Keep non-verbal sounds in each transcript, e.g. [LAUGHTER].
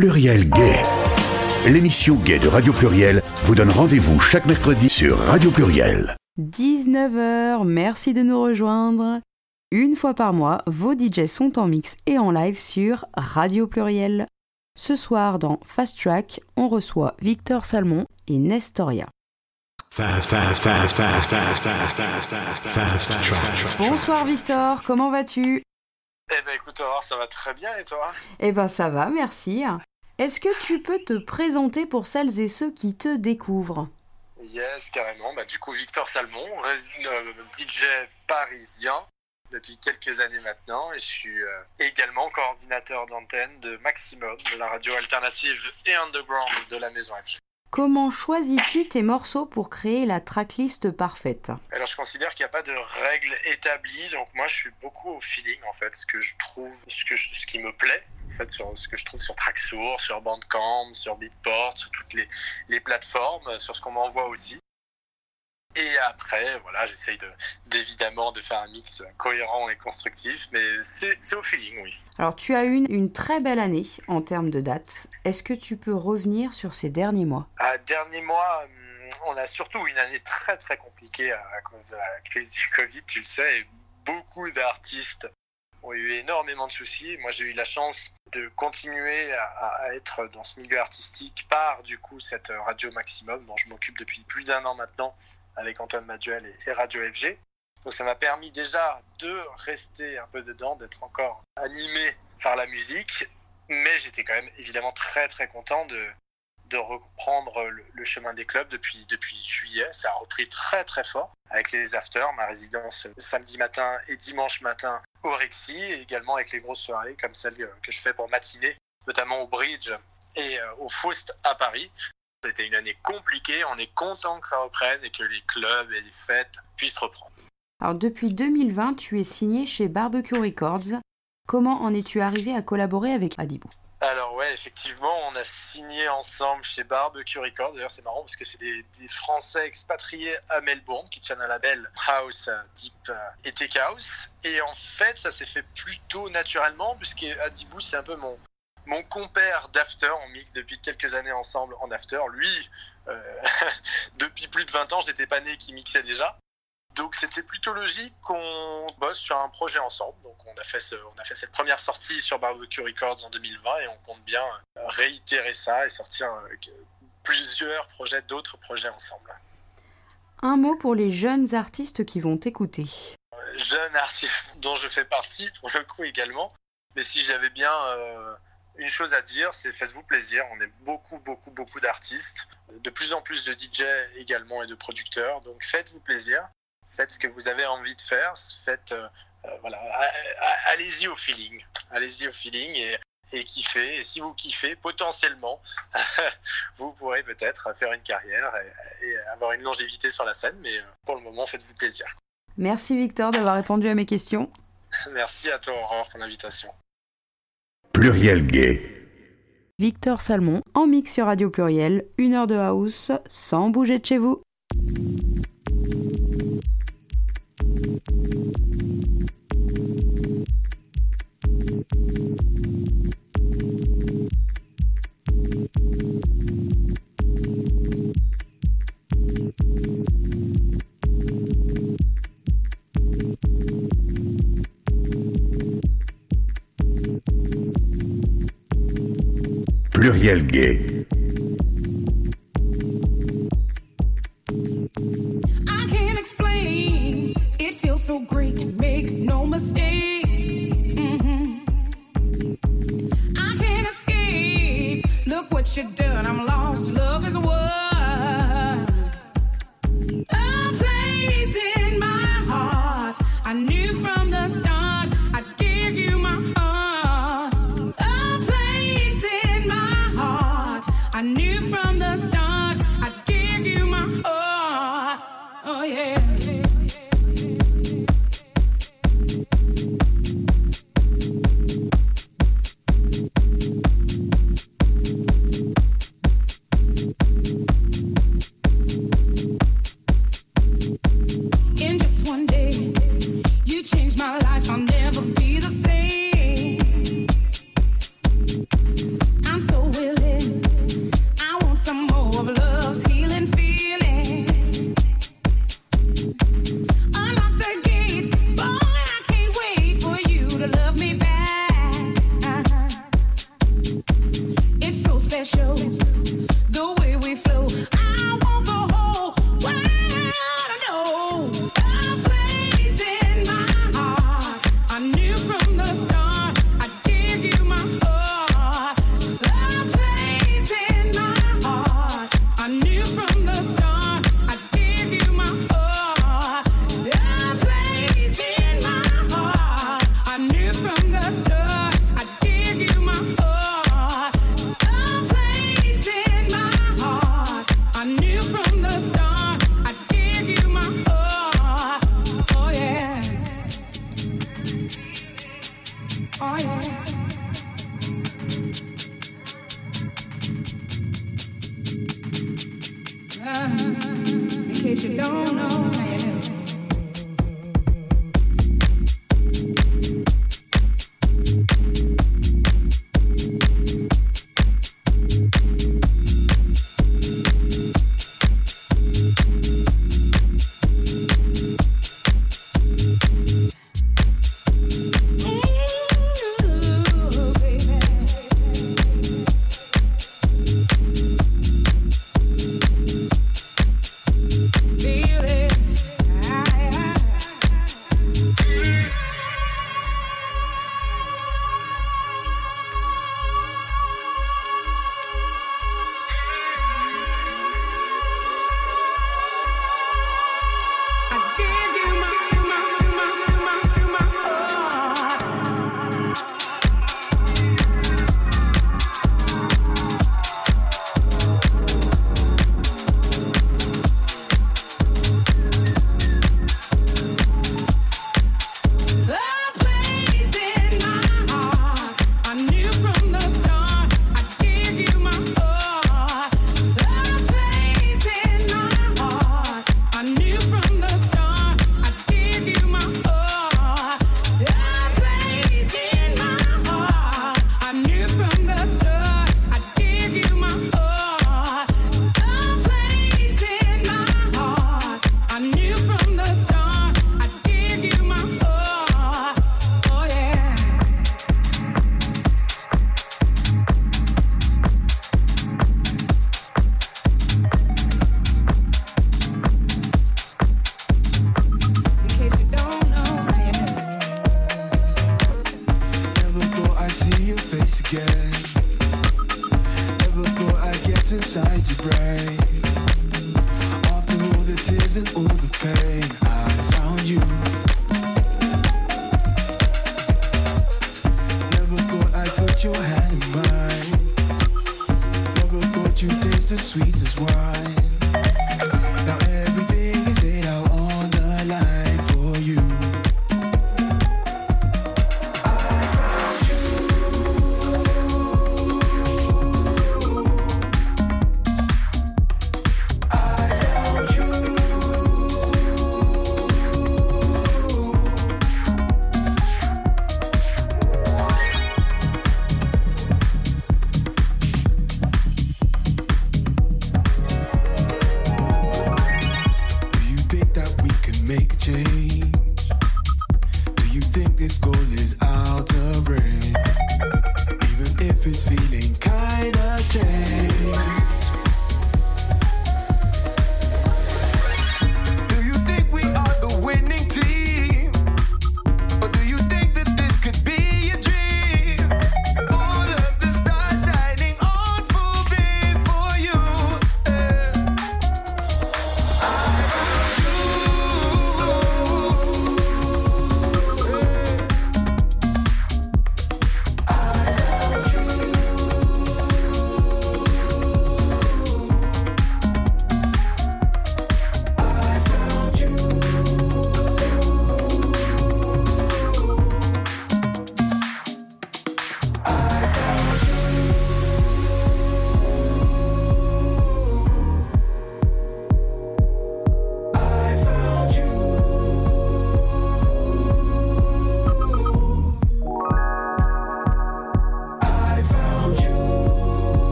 Pluriel Gay. L'émission Gay de Radio Pluriel vous donne rendez-vous chaque mercredi sur Radio Pluriel. 19h, merci de nous rejoindre. Une fois par mois, vos DJs sont en mix et en live sur Radio Pluriel. Ce soir, dans Fast Track, on reçoit Victor Salmon et Nestoria. Bonsoir Victor, comment vas-tu Eh ben écoute, ça va très bien et toi Eh ben ça va, merci. Est-ce que tu peux te présenter pour celles et ceux qui te découvrent? Yes, carrément. Bah, du coup, Victor Salmon, euh, DJ parisien depuis quelques années maintenant et je suis euh, également coordinateur d'antenne de Maximum, de la radio alternative et underground de la Maison FG. Comment choisis-tu tes morceaux pour créer la tracklist parfaite? Alors je considère qu'il n'y a pas de règles établies, donc moi je suis beaucoup au feeling en fait, ce que je trouve, ce, que ce qui me plaît, en fait, sur ce que je trouve sur Tracksource, sur Bandcamp, sur Beatport, sur toutes les, les plateformes, sur ce qu'on m'envoie aussi. Et après, voilà, j'essaye d'évidemment de, faire un mix cohérent et constructif, mais c'est au feeling, oui. Alors, tu as eu une, très belle année en termes de dates. Est-ce que tu peux revenir sur ces derniers mois? Ah, Derniers mois, hum, on a surtout une année très très compliquée à cause de la crise du Covid, tu le sais, et beaucoup d'artistes ont eu énormément de soucis. Moi, j'ai eu la chance de continuer à, être dans ce milieu artistique par du coup cette radio maximum dont je m'occupe depuis plus d'un an maintenant avec Antoine Maduel et, Radio FG. Donc ça m'a permis déjà de rester un peu dedans, d'être encore animé par la musique, mais j'étais quand même évidemment très très content de, reprendre le, chemin des clubs depuis, depuis juillet. Ça a repris très très fort avec les afters, ma résidence samedi matin et dimanche matin et également avec les grosses soirées comme celles que je fais pour matinée, notamment au Bridge et euh, au Faust à Paris. C'était une année compliquée, on est content que ça reprenne et que les clubs et les fêtes puissent reprendre. Alors depuis 2020, tu es signé chez Barbecue Records. Comment en es-tu arrivé à collaborer avec Adibou? Alors ouais, effectivement, on a signé ensemble chez Barbecue Records. D'ailleurs, c'est marrant parce que c'est des, Français expatriés à Melbourne qui tiennent un label House, Deep euh, et Tech House. Et en fait, ça s'est fait plutôt naturellement puisque Adibou, c'est un peu mon, mon compère d'After. On mixe depuis quelques années ensemble en After. Lui, euh, [LAUGHS] depuis plus de 20 ans, je n'étais pas né qui mixait déjà. Donc c'était plutôt logique qu'on bosse sur un projet ensemble. Donc on a fait on a fait cette première sortie sur Barbecue Records en 2020 et on compte bien euh, réitérer ça et sortir euh, plusieurs projets, d'autres projets ensemble. Un mot pour les jeunes artistes qui vont t'écouter. Jeunes artistes dont je fais partie pour le coup également. Mais si j'avais bien euh, une chose à dire, c'est faites-vous plaisir. On est beaucoup, beaucoup, beaucoup d'artistes, de plus en plus de DJ également et de producteurs. Donc faites-vous plaisir faites ce que vous avez envie de faire, faites, euh, euh, voilà, allez-y au feeling, allez-y au feeling et, et kiffez. Et si vous kiffez, potentiellement, [LAUGHS] vous pourrez peut-être faire une carrière et, avoir une longévité sur la scène, mais euh, pour le moment, faites-vous plaisir. Merci Victor d'avoir répondu à mes questions. [LAUGHS] Merci à toi Aurore pour l'invitation. Pluriel Gay. Victor Salmon en mix sur Radio Pluriel, une heure de house sans bouger de chez vous. Pluriel Gay.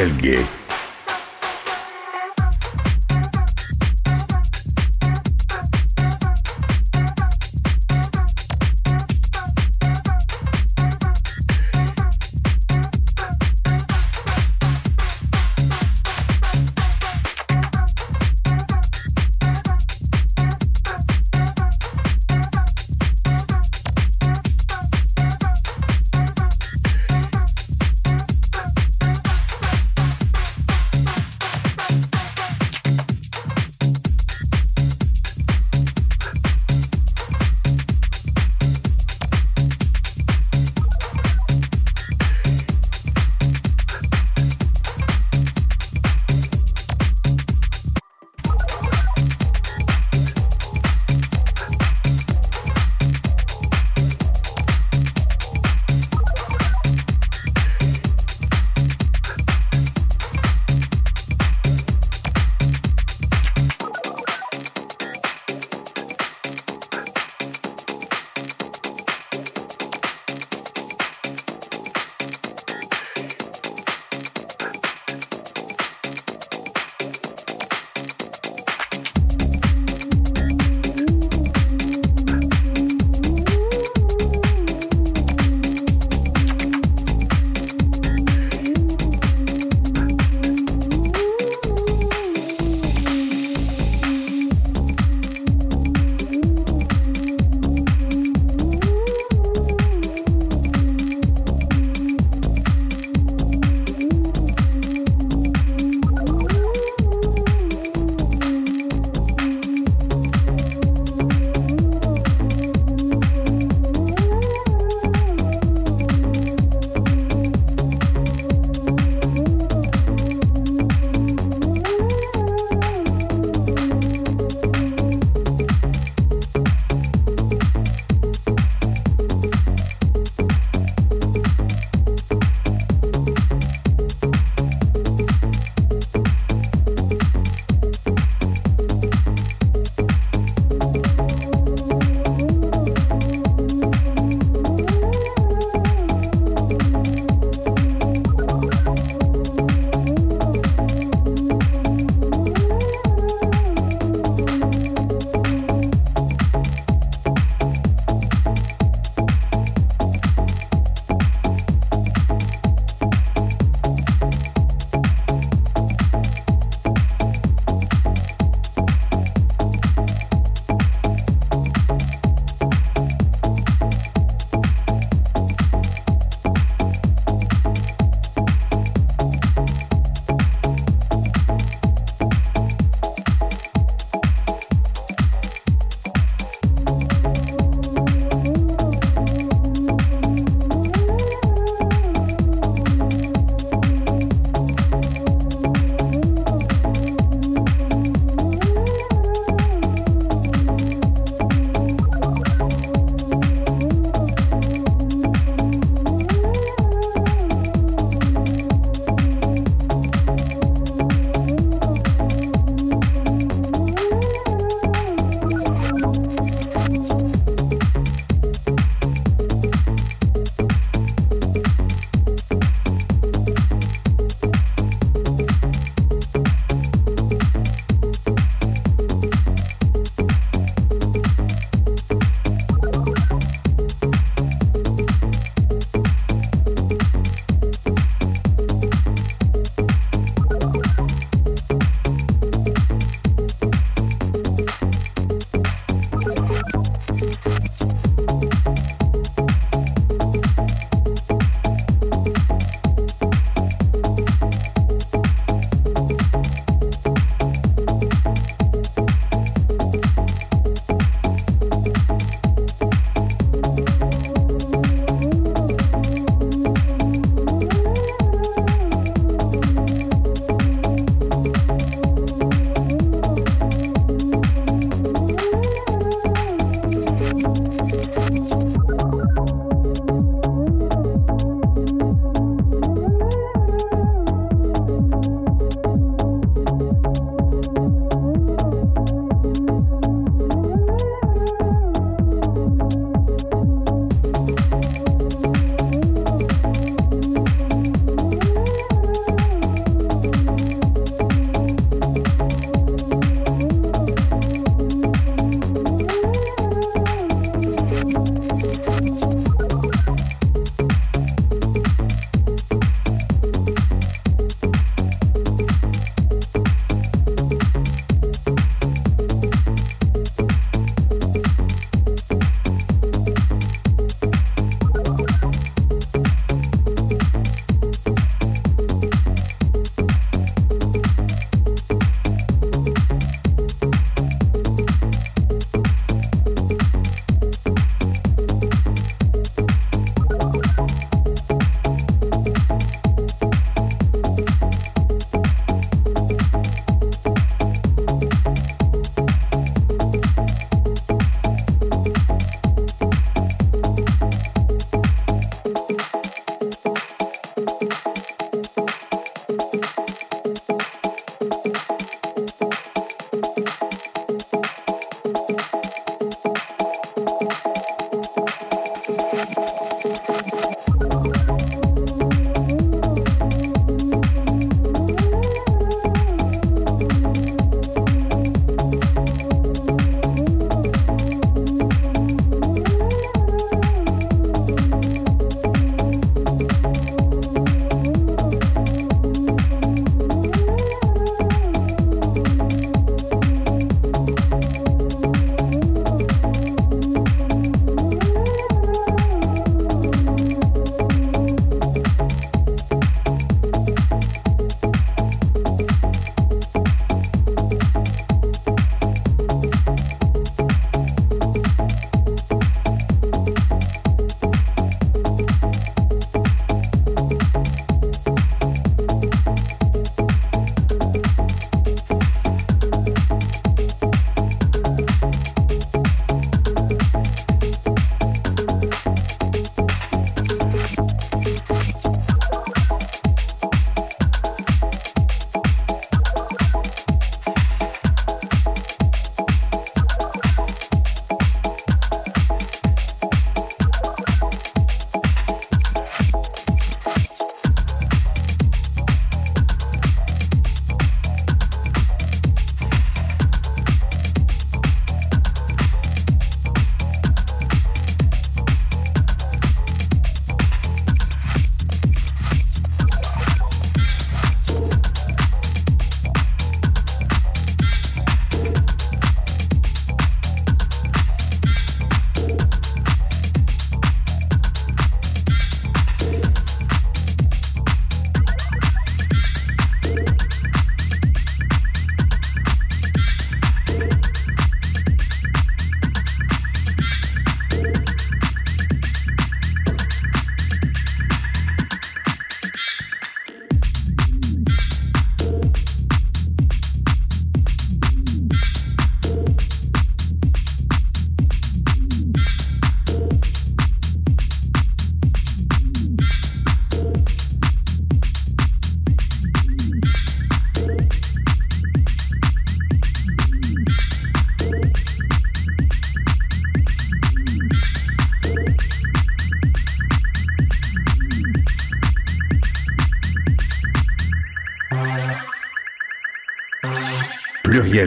Pluriel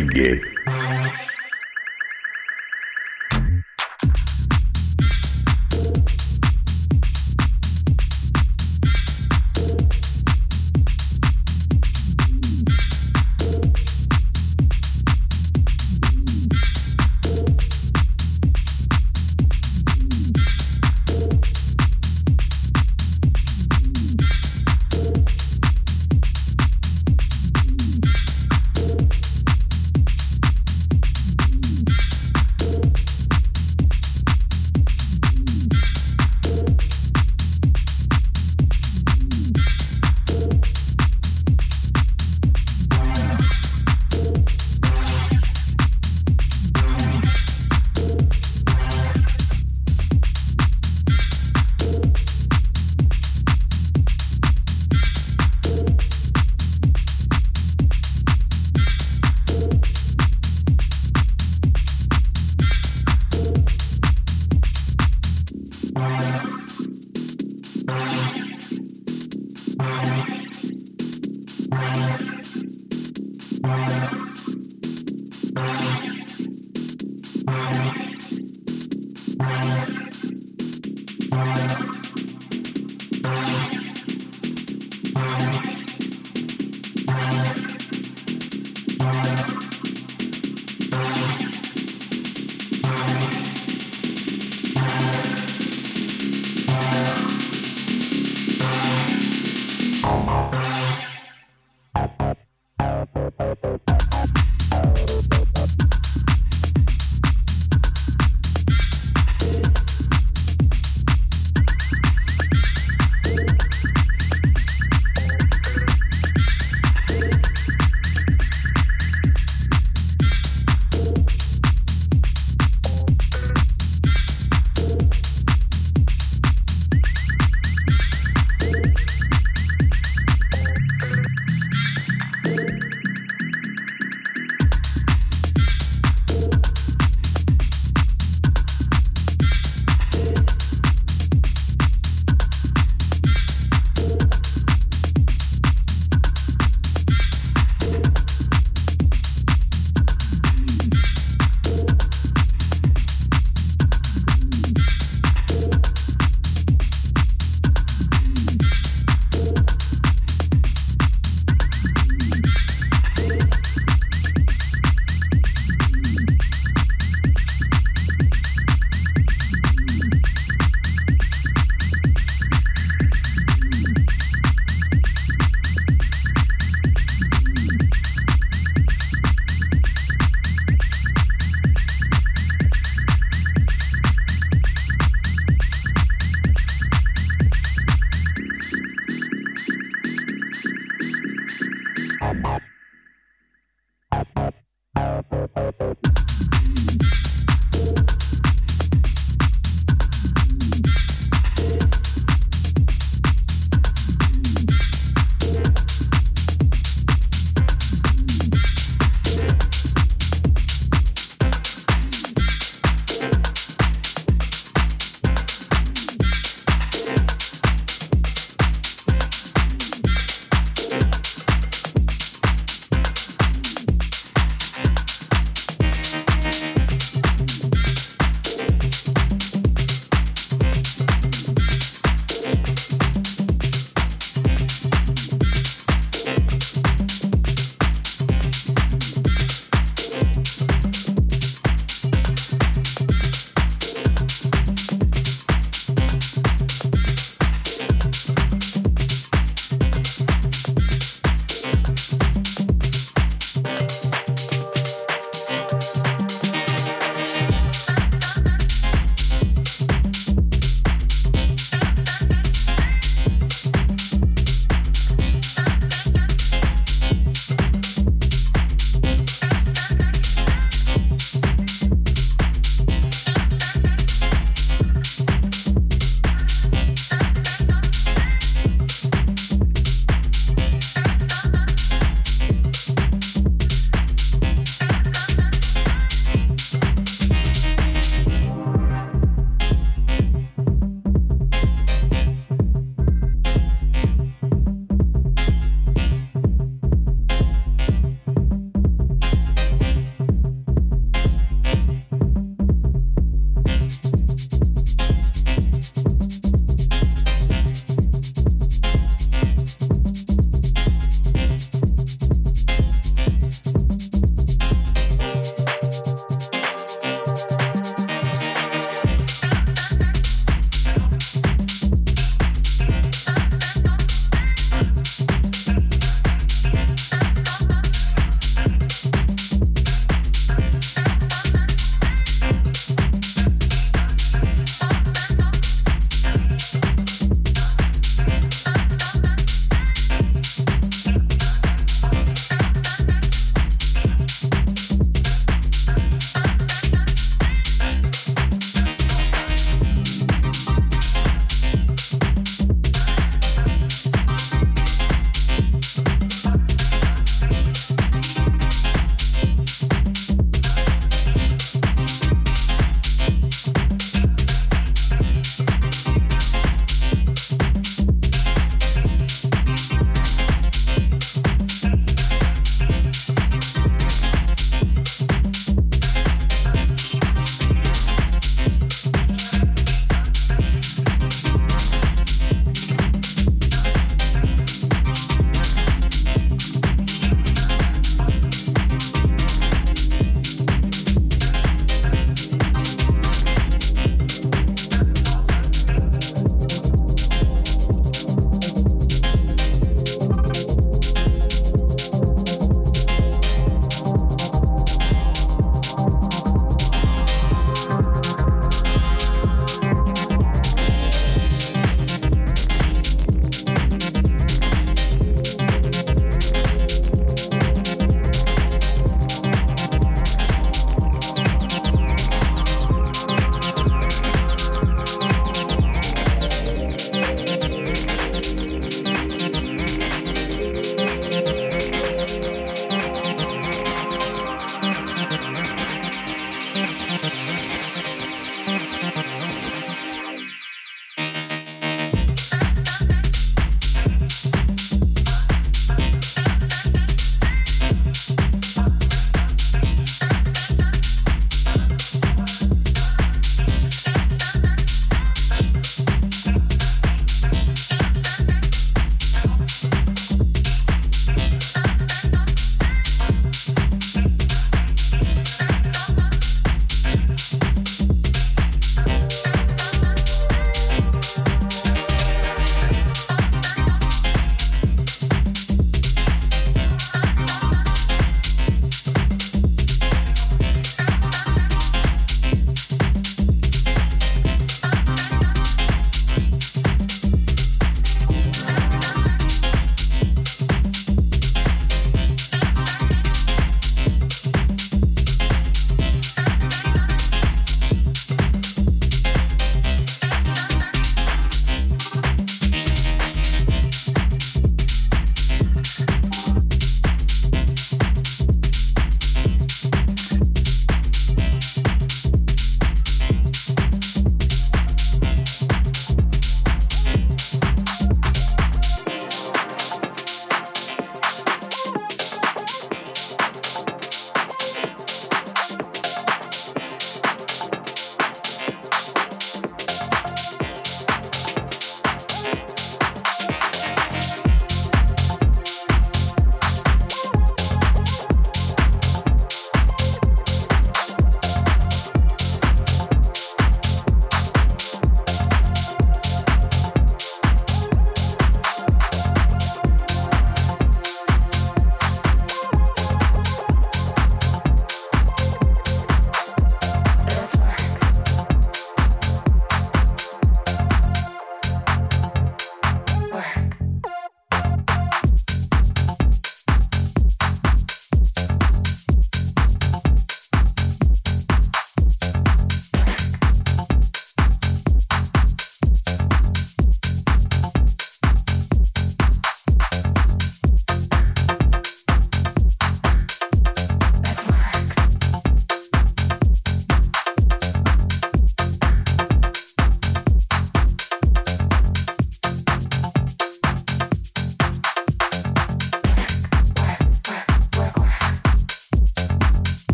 Gay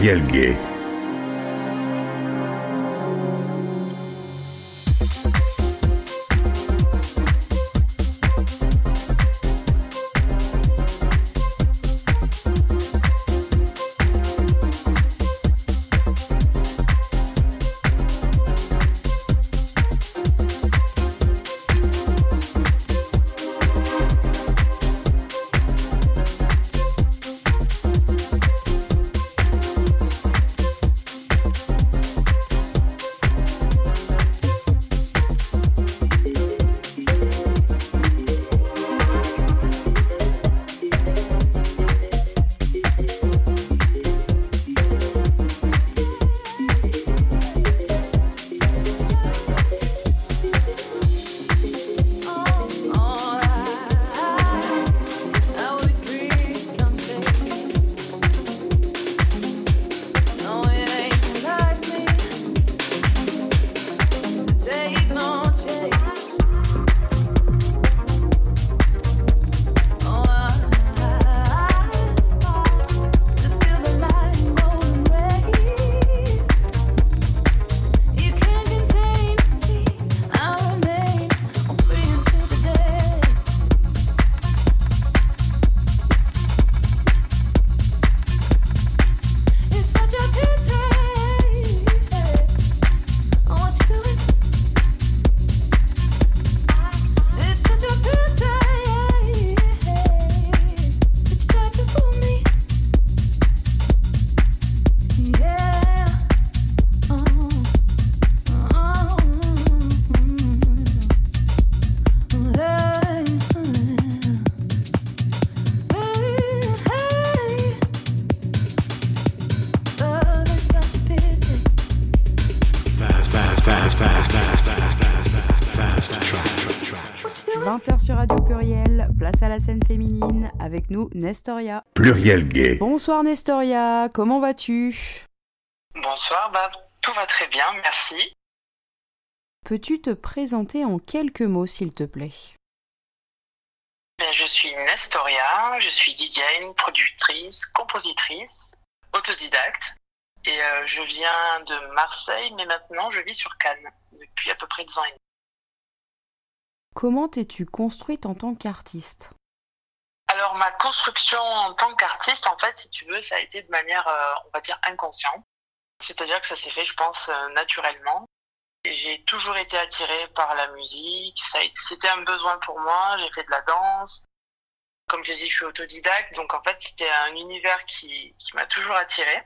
Pluriel Gay. 20h sur Radio Pluriel, place à la scène féminine, avec nous Nestoria. Pluriel gay. Bonsoir Nestoria, comment vas-tu? Bonsoir, bah, tout va très bien, merci. Peux-tu te présenter en quelques mots s'il te plaît? Ben, Je suis Nestoria, je suis DJ, productrice, compositrice, autodidacte. Et euh, je viens de Marseille, mais maintenant je vis sur Cannes depuis à peu près deux ans et demi. Comment t'es-tu construite en tant qu'artiste? Alors ma construction en tant qu'artiste, en fait, si tu veux, ça a été de manière, euh, on va dire, inconsciente. C'est-à-dire que ça s'est fait, je pense, euh, naturellement. J'ai toujours été attirée par la musique. C'était un besoin pour moi. J'ai fait de la danse. Comme j'ai dit, je suis autodidacte. Donc, en fait, c'était un univers qui m'a toujours attirée.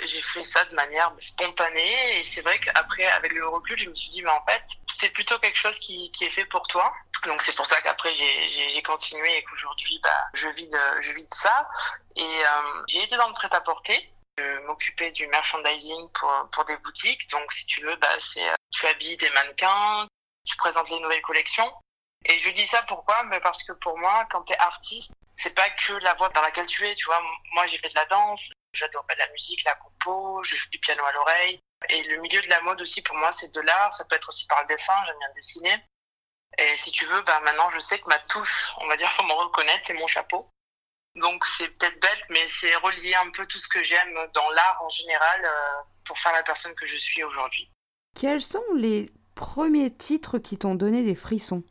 J'ai fait ça de manière spontanée. Et c'est vrai qu'après, avec le recul, je me suis dit, mais en fait, c'est plutôt quelque chose qui, qui est fait pour toi. Donc, c'est pour ça qu'après, j'ai- continué et qu'aujourd'hui, bah, je, vis de, je vis de ça. Et euh, j'ai été dans le prêt-à-porter. Je m'occupais du merchandising pour, pour des boutiques. Donc, si tu veux, bah, c'est euh, tu habilles des mannequins, tu présentes les nouvelles collections. Et je dis ça pourquoi? Mais Parce que pour moi, quand tu es artiste, c'est pas que la voie dans laquelle tu es. Tu vois, moi, j'ai fait de la danse, j'adore la musique, la compo, je fais du piano à l'oreille. Et le milieu de la mode aussi, pour moi, c'est de l'art. Ça peut être aussi par le dessin, j'aime bien dessiner. Et si tu veux, bah, maintenant, je sais que ma touche, on va dire, [LAUGHS] faut me reconnaître, c'est mon chapeau. Donc c'est peut-être bête, mais c'est relier un peu tout ce que j'aime dans l'art en général euh, pour faire la personne que je suis aujourd'hui. Quels sont les premiers titres qui t'ont donné des frissons?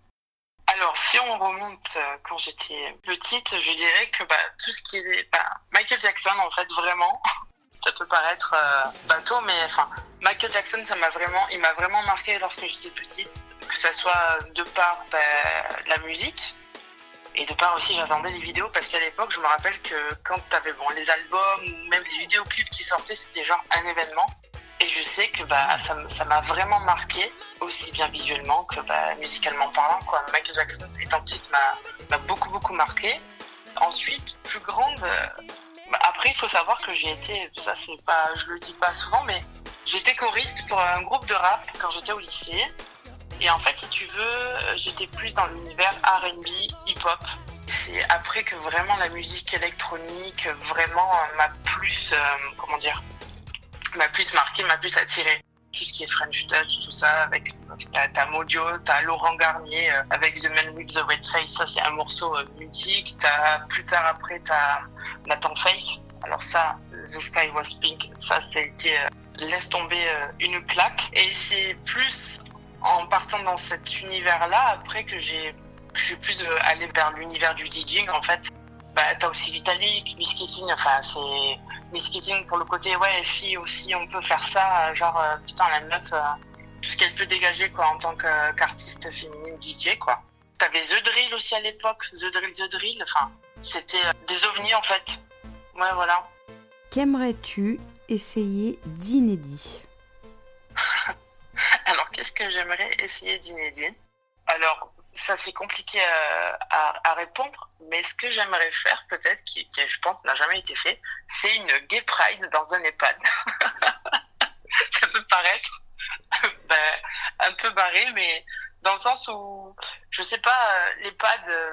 Alors si on remonte euh, quand j'étais petite, je dirais que bah, tout ce qui est bah, Michael Jackson en fait vraiment, [LAUGHS] ça peut paraître euh, bateau, mais enfin Michael Jackson ça m'a vraiment, il m'a vraiment marqué lorsque j'étais petite, que ça soit de par bah, la musique. Et de part aussi, j'attendais les vidéos parce qu'à l'époque, je me rappelle que quand t'avais bon, les albums ou même les vidéoclips qui sortaient, c'était genre un événement. Et je sais que bah, ça m'a vraiment marqué, aussi bien visuellement que bah, musicalement parlant. Michael Jackson, étant petite, m'a beaucoup, beaucoup marqué. Ensuite, plus grande, euh, bah, après, il faut savoir que j'ai été, ça c'est pas, je le dis pas souvent, mais j'étais choriste pour un groupe de rap quand j'étais au lycée. Et en fait, si tu veux, j'étais plus dans l'univers R&B, hip-hop. C'est après que vraiment la musique électronique vraiment m'a plus, euh, comment dire, m'a plus marqué, m'a plus attiré. Tout ce qui est French Touch, tout ça, avec t'as, Mojo, t'as Laurent Garnier euh, avec The Man with the Red Face, ça c'est un morceau euh, mythique. T'as plus tard après t'as Nathan Fake Alors ça, The Sky Was Pink, ça, c'était euh, laisse tomber euh, une claque. Et c'est plus en partant dans cet univers-là, après que j'ai, je suis plus euh, allé vers l'univers du DJing, en fait. Bah, t'as aussi Vitalik, Miss Keating, enfin, c'est Miss Keating pour le côté, ouais, fille aussi, on peut faire ça, genre, putain, la meuf, tout ce qu'elle peut dégager, quoi, en tant qu'artiste féminine DJ, quoi. T'avais The Drill aussi à l'époque, The Drill, The Drill, enfin, c'était des ovnis, en fait. Ouais, voilà. Qu'aimerais-tu essayer d'inédit? [LAUGHS] Alors, qu'est-ce que j'aimerais essayer d'inédit? Alors, ça c'est compliqué à, répondre, mais ce que j'aimerais faire peut-être, qui, je pense n'a jamais été fait, c'est une gay pride dans un EHPAD. [LAUGHS] ça peut paraître [LAUGHS] ben, un peu barré, mais dans le sens où, je sais pas, euh, l'EHPAD, euh,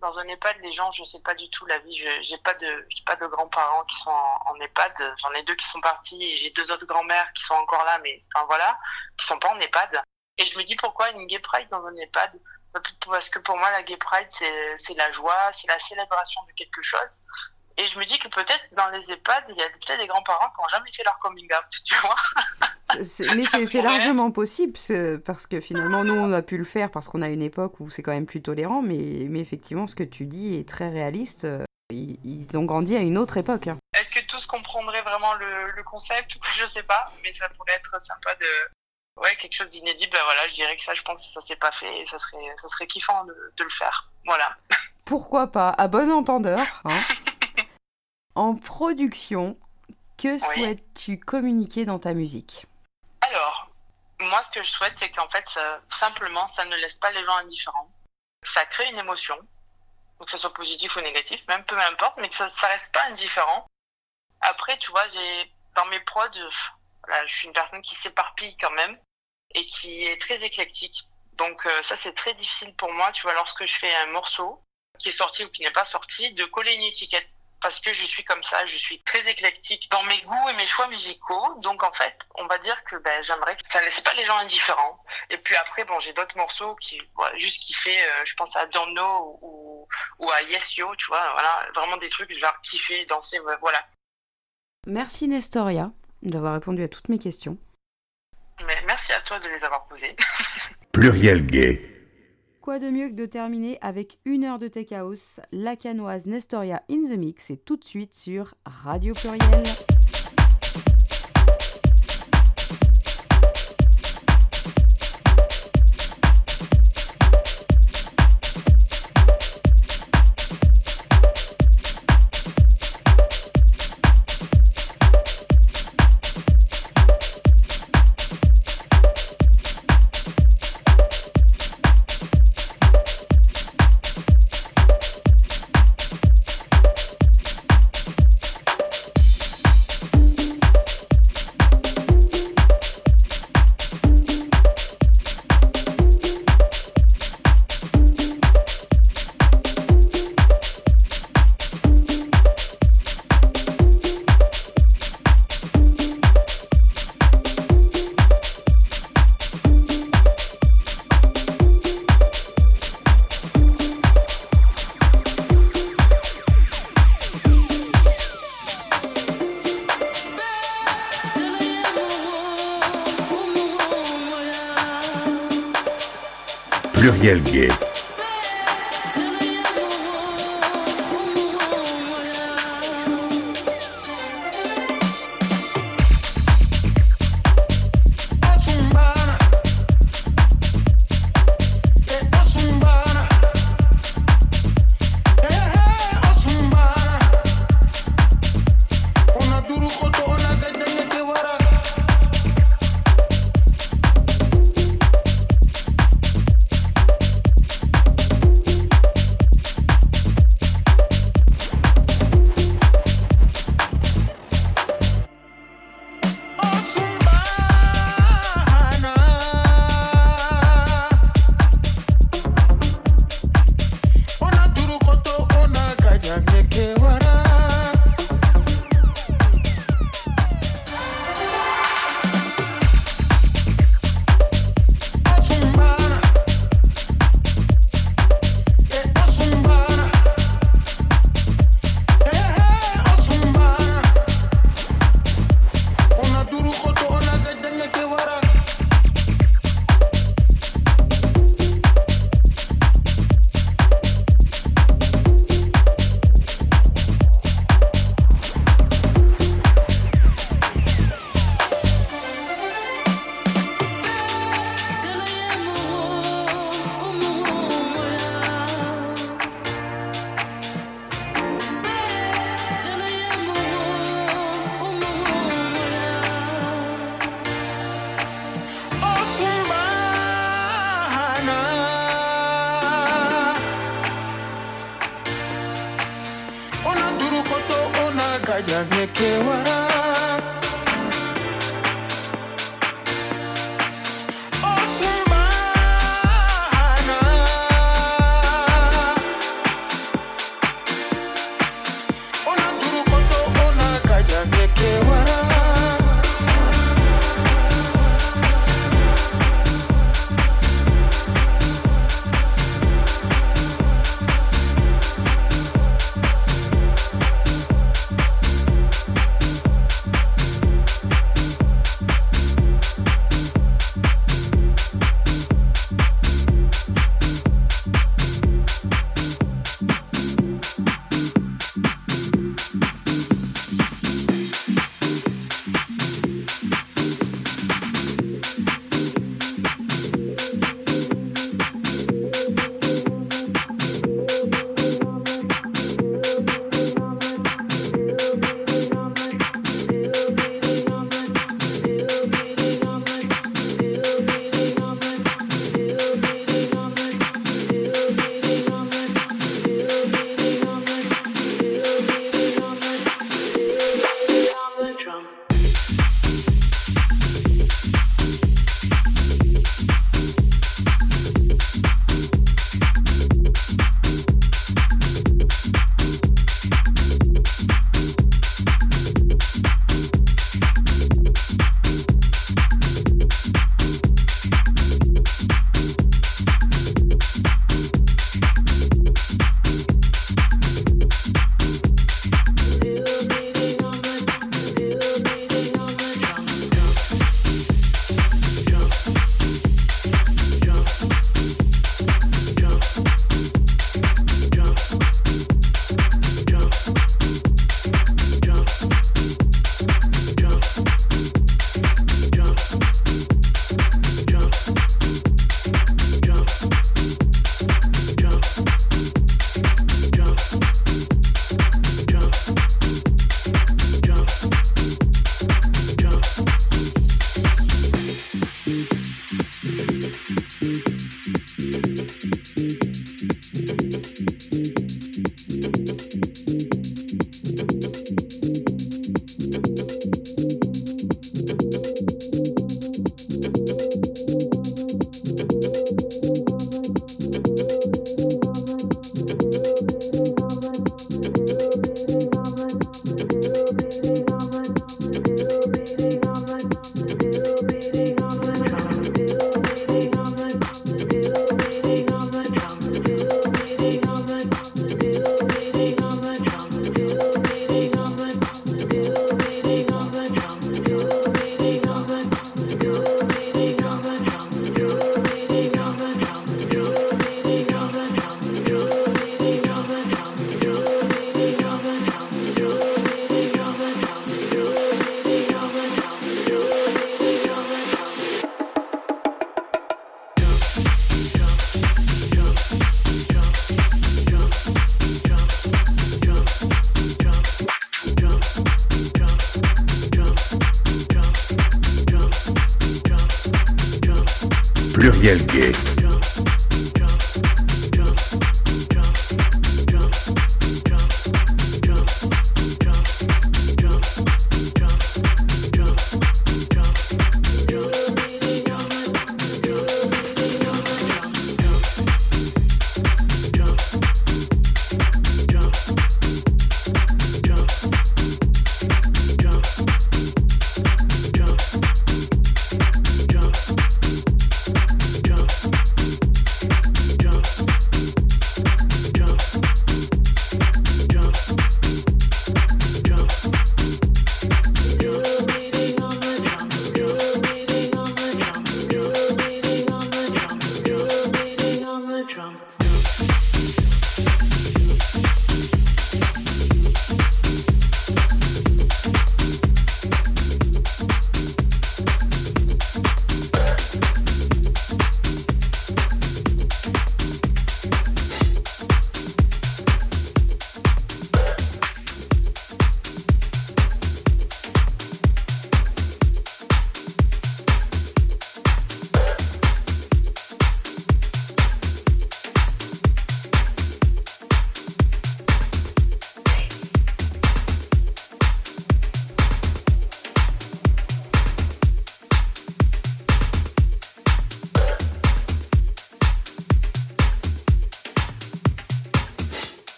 dans un EHPAD, les gens, je sais pas du tout la vie. J'ai pas de, j'ai pas de grands-parents qui sont en, EHPAD. J'en ai deux qui sont partis et j'ai deux autres grands-mères qui sont encore là, mais enfin voilà, qui sont pas en EHPAD. Et je me dis pourquoi une gay pride dans un EHPAD? Parce que pour moi, la gay pride, c'est, la joie, c'est la célébration de quelque chose. Et je me dis que peut-être dans les EHPAD, il y a peut-être des grands-parents qui n'ont jamais fait leur coming out, tu vois. mais c'est largement possible, parce que finalement, nous, on a pu le faire parce qu'on a une époque où c'est quand même plus tolérant, mais, mais effectivement, ce que tu dis est très réaliste. Ils, ont grandi à une autre époque. Hein. Est-ce que tous comprendraient vraiment le, le concept? Je sais pas, mais ça pourrait être sympa de, ouais, quelque chose d'inédit, ben voilà, je dirais que ça, je pense que ça s'est pas fait et ça serait, ça serait kiffant de, de le faire. Voilà. [LAUGHS] Pourquoi pas À bon entendeur. Hein. [LAUGHS] En production, que souhaites-tu communiquer dans ta musique? Alors, moi, ce que je souhaite, c'est qu'en fait, simplement, ça ne laisse pas les gens indifférents. Ça crée une émotion, que ce soit positif ou négatif, même peu importe, mais que ça, ne reste pas indifférent. Après, tu vois, j'ai dans mes prods, je suis une personne qui s'éparpille quand même et qui est très éclectique. Donc euh, ça, c'est très difficile pour moi, tu vois, lorsque je fais un morceau qui est sorti ou qui n'est pas sorti, de coller une étiquette parce que je suis comme ça, je suis très éclectique dans mes goûts et mes choix musicaux. Donc en fait, on va dire que ben, j'aimerais que ça laisse pas les gens indifférents. Et puis après, bon, j'ai d'autres morceaux qui, voilà, juste kiffer. Euh, je pense à Don't Know ou, ou à Yes Yo, tu vois, voilà, vraiment des trucs genre kiffer, danser, voilà. Merci Nestoria d'avoir répondu à toutes mes questions. Mais merci à toi de les avoir posées. [LAUGHS] Pluriel gay. Quoi de mieux que de terminer avec une heure de Tech House, la canoise Nestoria in the Mix et tout de suite sur Radio pluriel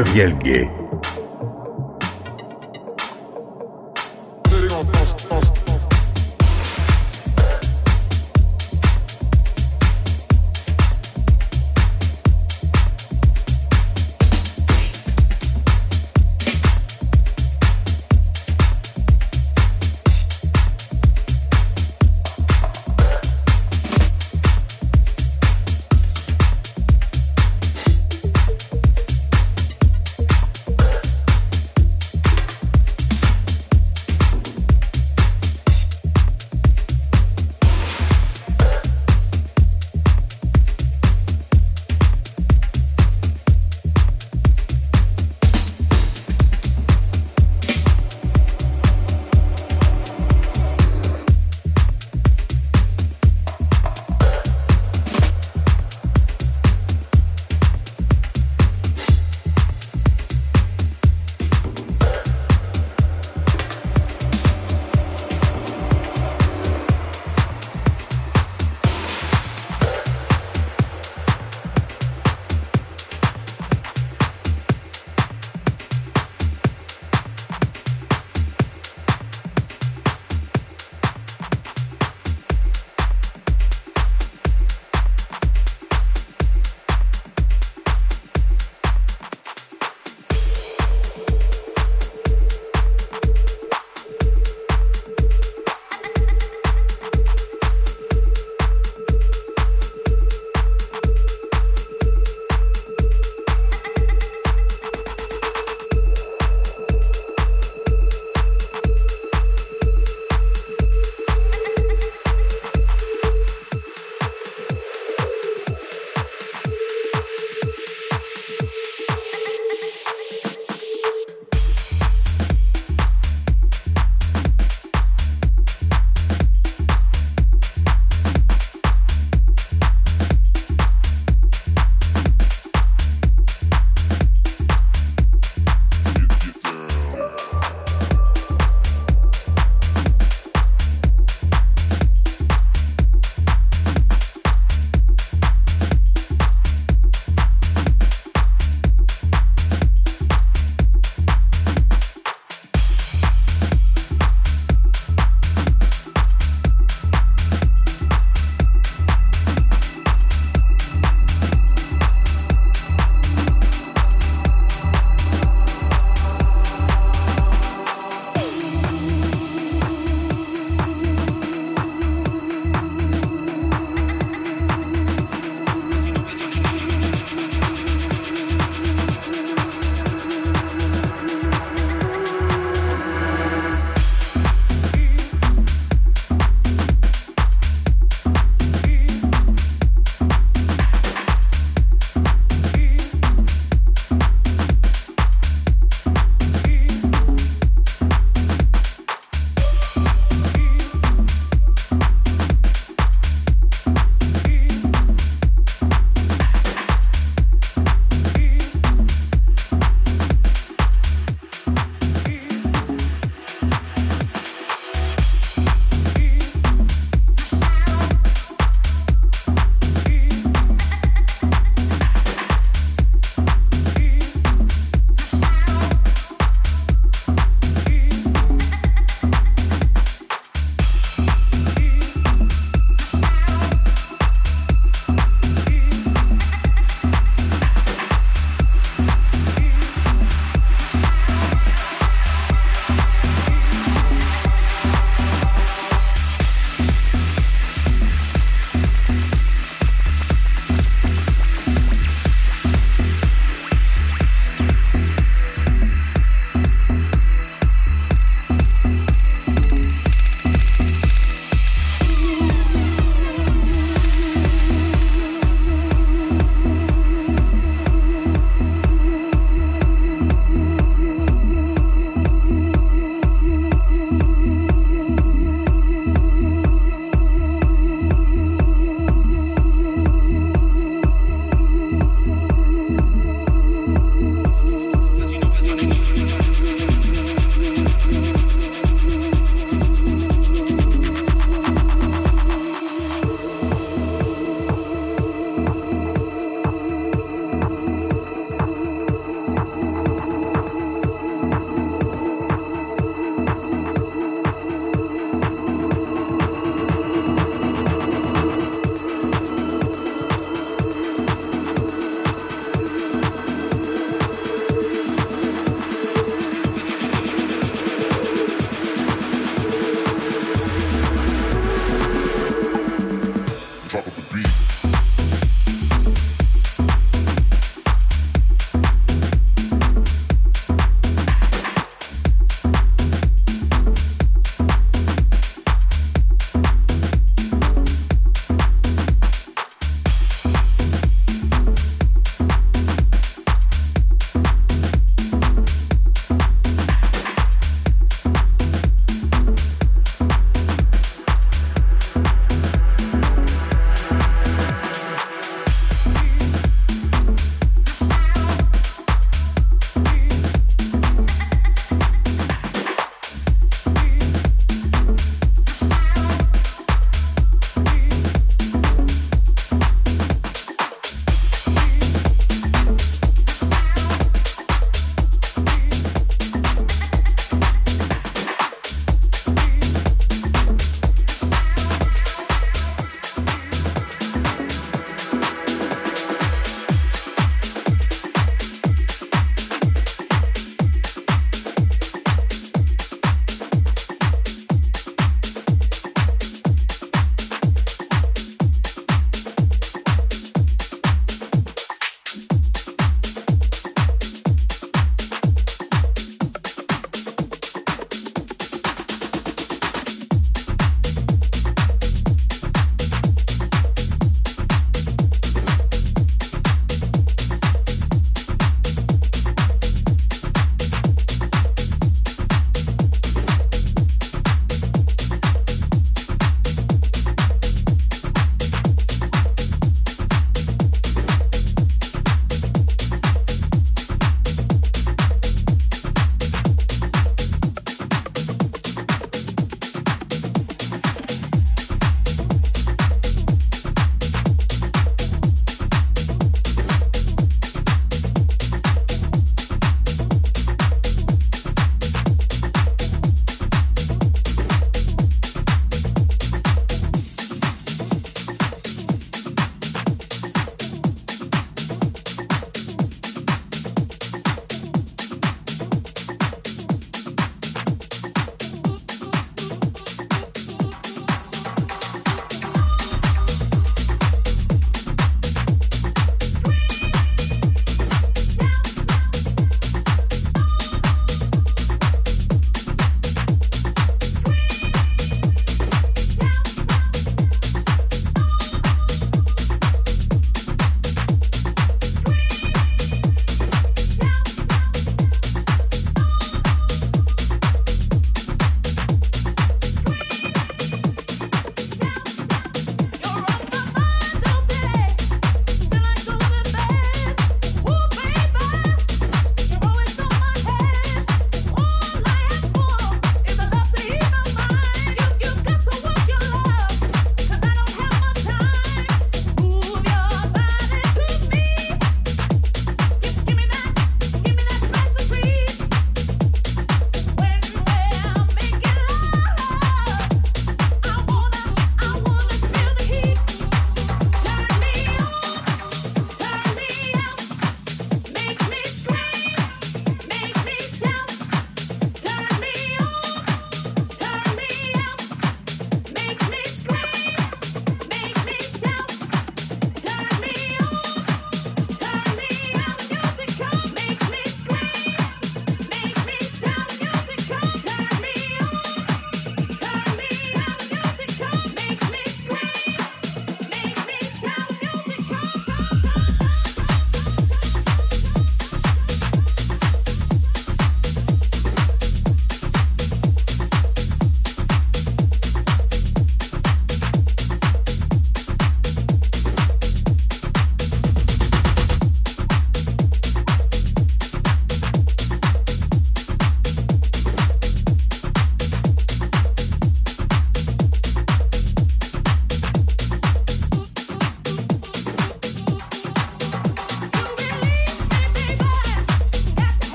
pluriel gay.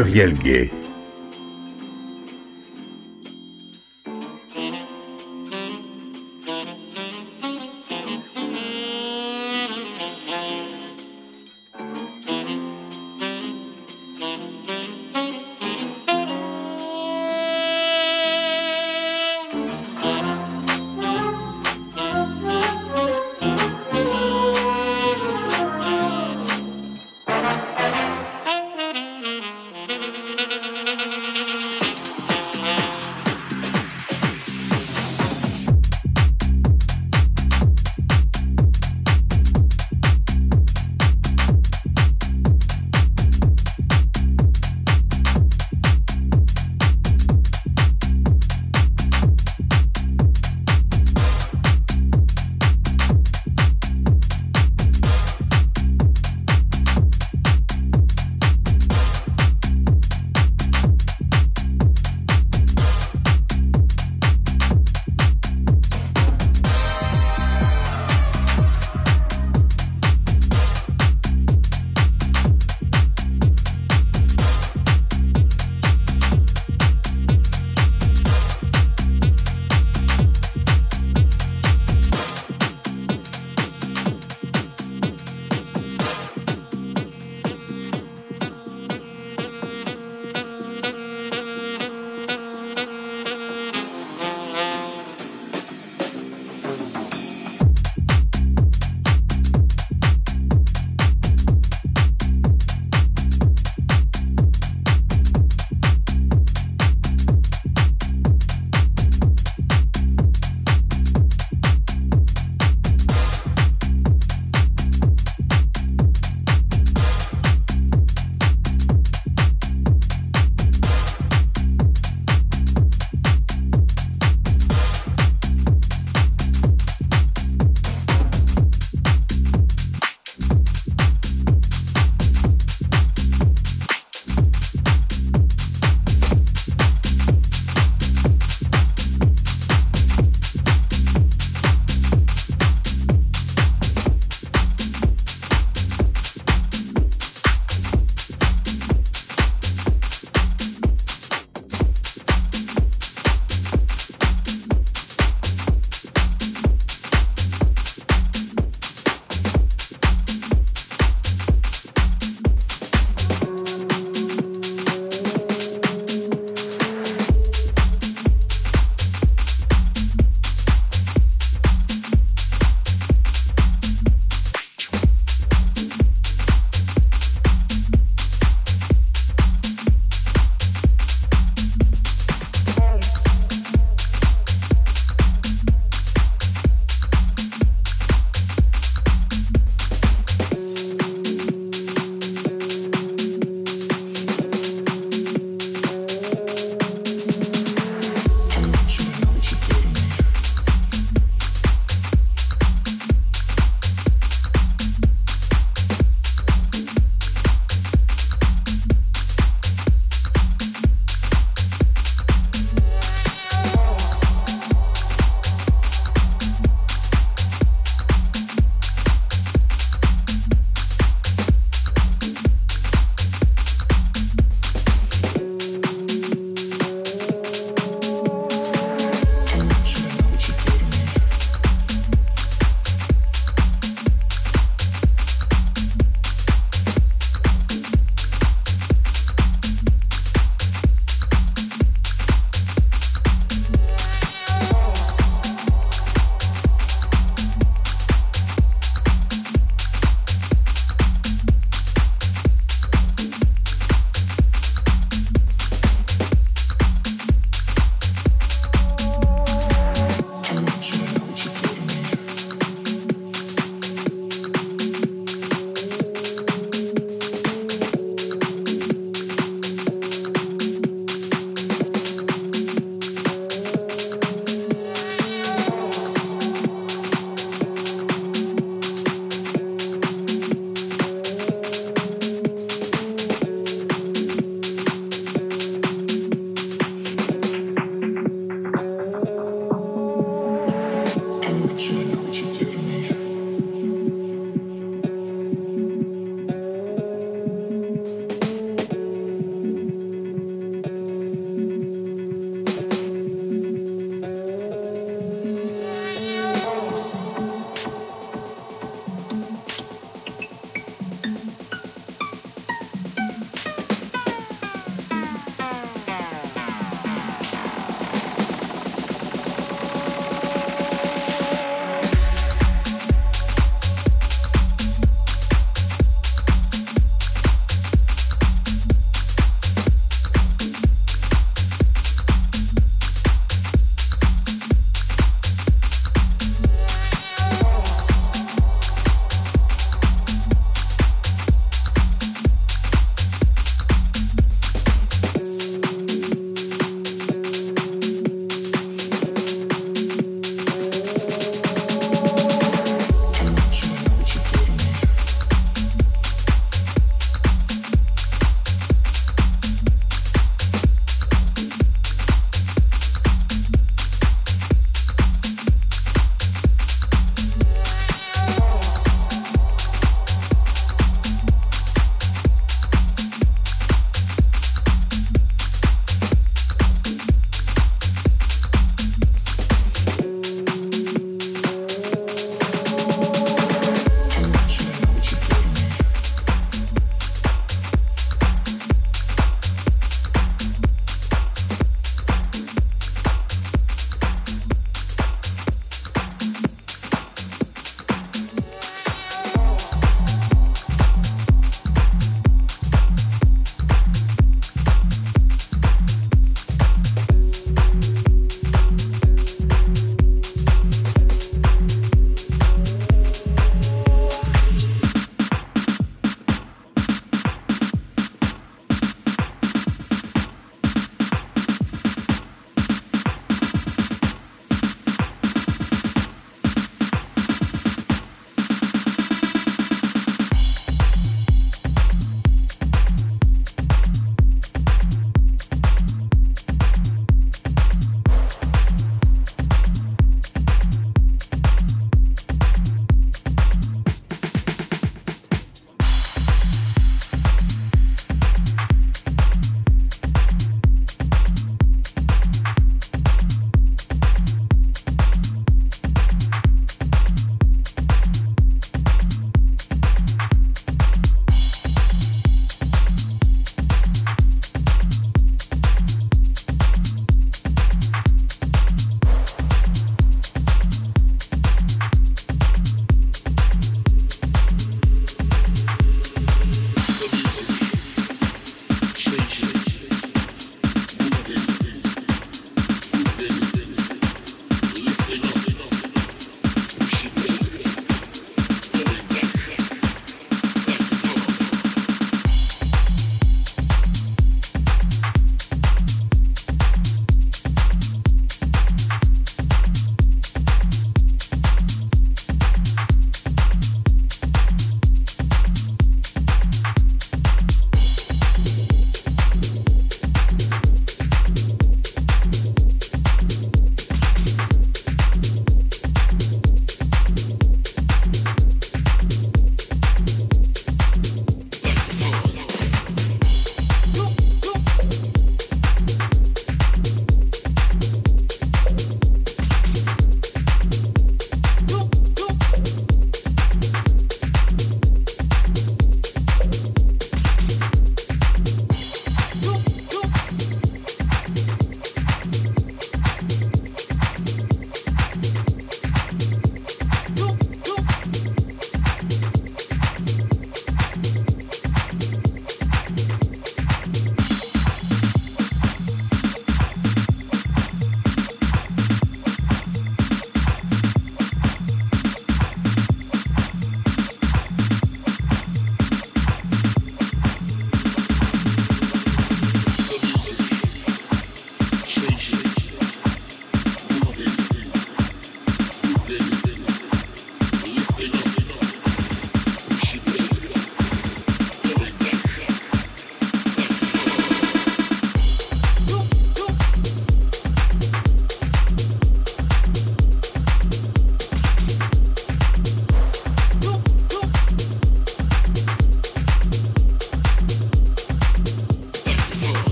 Pluriel gay.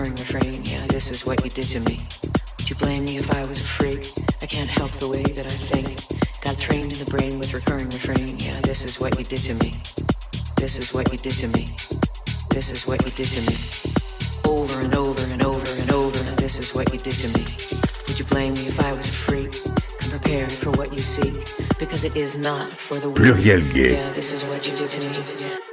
recurring refrain, yeah, this is what you did to me. Would you blame me if I was a freak? I can't help the way that I think. Got trained in the brain with recurring refrain, yeah, this is what you did to me. This is what you did to me. This is what you did to me. Over and over and over and over, and this is what you did to me. Would you blame me if I was a freak? Come prepared for what you seek, because it is not for the weak. Pluriel gay. Yeah, this is what you did to me.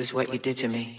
Is what you did to me.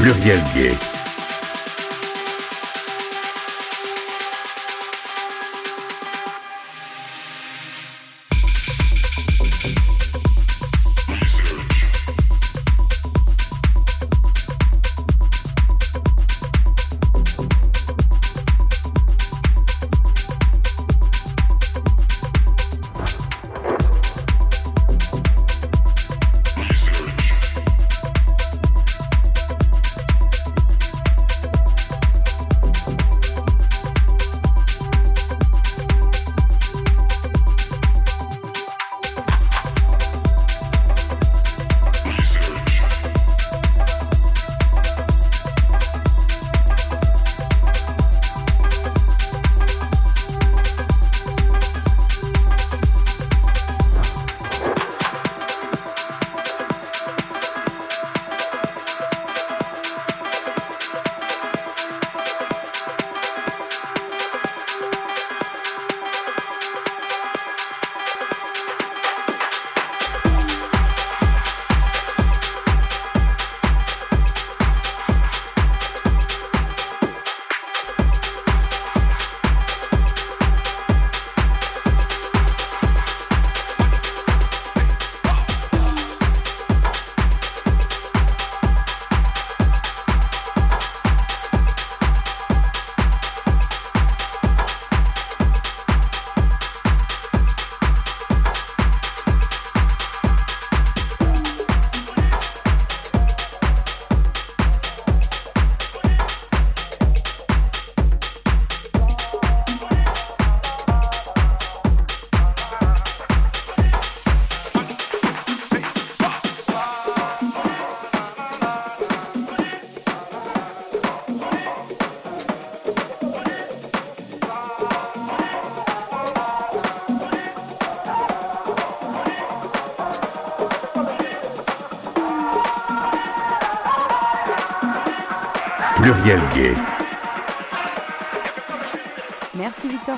Pluriel gay.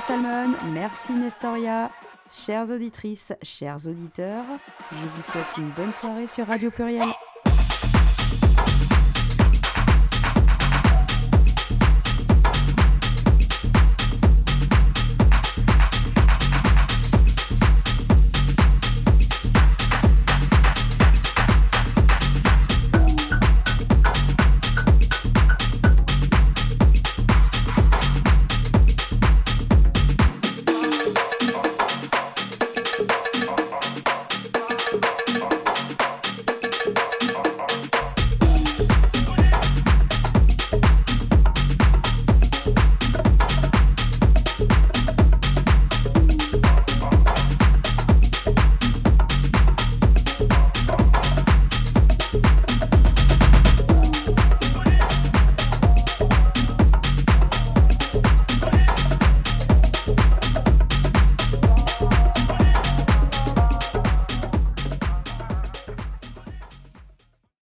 Salmon, merci Nestoria. Chères auditrices, chers auditeurs, je vous souhaite une bonne soirée sur Radio Pluriel.